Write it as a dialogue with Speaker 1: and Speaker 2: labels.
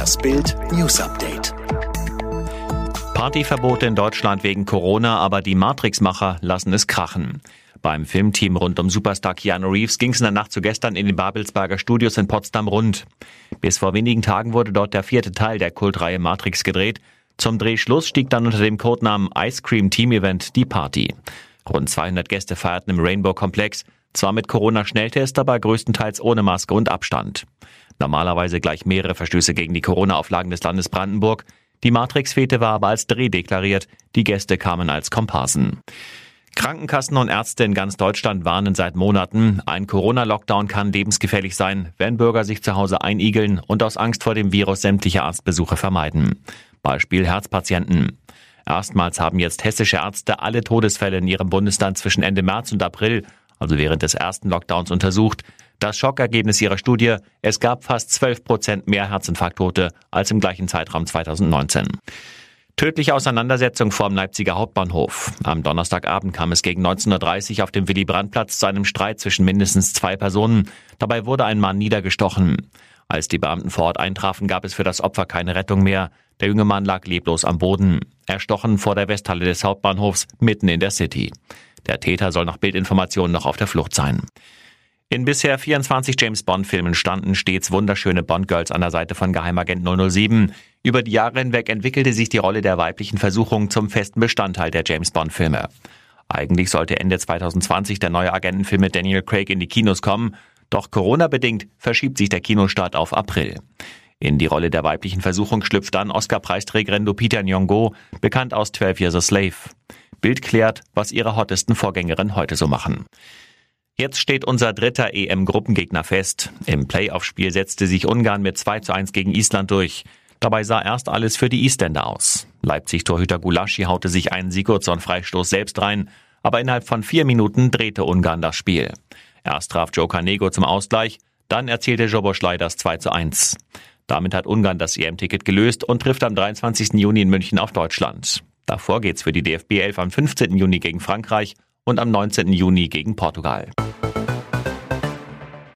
Speaker 1: Das Bild News Update.
Speaker 2: Partyverbote in Deutschland wegen Corona, aber die Matrix-Macher lassen es krachen. Beim Filmteam rund um Superstar Keanu Reeves ging es in der Nacht zu gestern in den Babelsberger Studios in Potsdam rund. Bis vor wenigen Tagen wurde dort der vierte Teil der Kultreihe Matrix gedreht. Zum Drehschluss stieg dann unter dem Codenamen Ice Cream Team Event die Party. Rund 200 Gäste feierten im Rainbow-Komplex, zwar mit Corona-Schnelltest, aber größtenteils ohne Maske und Abstand. Normalerweise gleich mehrere Verstöße gegen die Corona-Auflagen des Landes Brandenburg. Die Matrix-Fete war aber als Dreh deklariert, die Gäste kamen als Komparsen. Krankenkassen und Ärzte in ganz Deutschland warnen seit Monaten, ein Corona-Lockdown kann lebensgefährlich sein, wenn Bürger sich zu Hause einigeln und aus Angst vor dem Virus sämtliche Arztbesuche vermeiden. Beispiel Herzpatienten. Erstmals haben jetzt hessische Ärzte alle Todesfälle in ihrem Bundesland zwischen Ende März und April, also während des ersten Lockdowns, untersucht. Das Schockergebnis ihrer Studie, es gab fast 12 Prozent mehr Herzinfarkttote als im gleichen Zeitraum 2019. Tödliche Auseinandersetzung vor dem Leipziger Hauptbahnhof. Am Donnerstagabend kam es gegen 19.30 Uhr auf dem Willy-Brandt-Platz zu einem Streit zwischen mindestens zwei Personen. Dabei wurde ein Mann niedergestochen. Als die Beamten vor Ort eintrafen, gab es für das Opfer keine Rettung mehr. Der junge Mann lag leblos am Boden. Erstochen vor der Westhalle des Hauptbahnhofs mitten in der City. Der Täter soll nach Bildinformationen noch auf der Flucht sein. In bisher 24 James Bond-Filmen standen stets wunderschöne Bond-Girls an der Seite von Geheimagent 007. Über die Jahre hinweg entwickelte sich die Rolle der weiblichen Versuchung zum festen Bestandteil der James Bond-Filme. Eigentlich sollte Ende 2020 der neue Agentenfilm mit Daniel Craig in die Kinos kommen, doch Corona-bedingt verschiebt sich der Kinostart auf April. In die Rolle der weiblichen Versuchung schlüpft dann Oscar-Preisträgerin Lupita Nyong'o, bekannt aus 12 Years a Slave. Bild klärt, was ihre hottesten Vorgängerinnen heute so machen. Jetzt steht unser dritter EM-Gruppengegner fest. Im Playoff-Spiel setzte sich Ungarn mit 2 zu 1 gegen Island durch. Dabei sah erst alles für die Isländer aus. Leipzig-Torhüter Gulaschi haute sich einen Sigurdsson-Freistoß selbst rein, aber innerhalb von vier Minuten drehte Ungarn das Spiel. Erst traf Joe Canego zum Ausgleich, dann erzielte Joboschlei das 2 zu 1. Damit hat Ungarn das EM-Ticket gelöst und trifft am 23. Juni in München auf Deutschland. Davor geht's für die DFB 11 am 15. Juni gegen Frankreich und am 19. Juni gegen Portugal.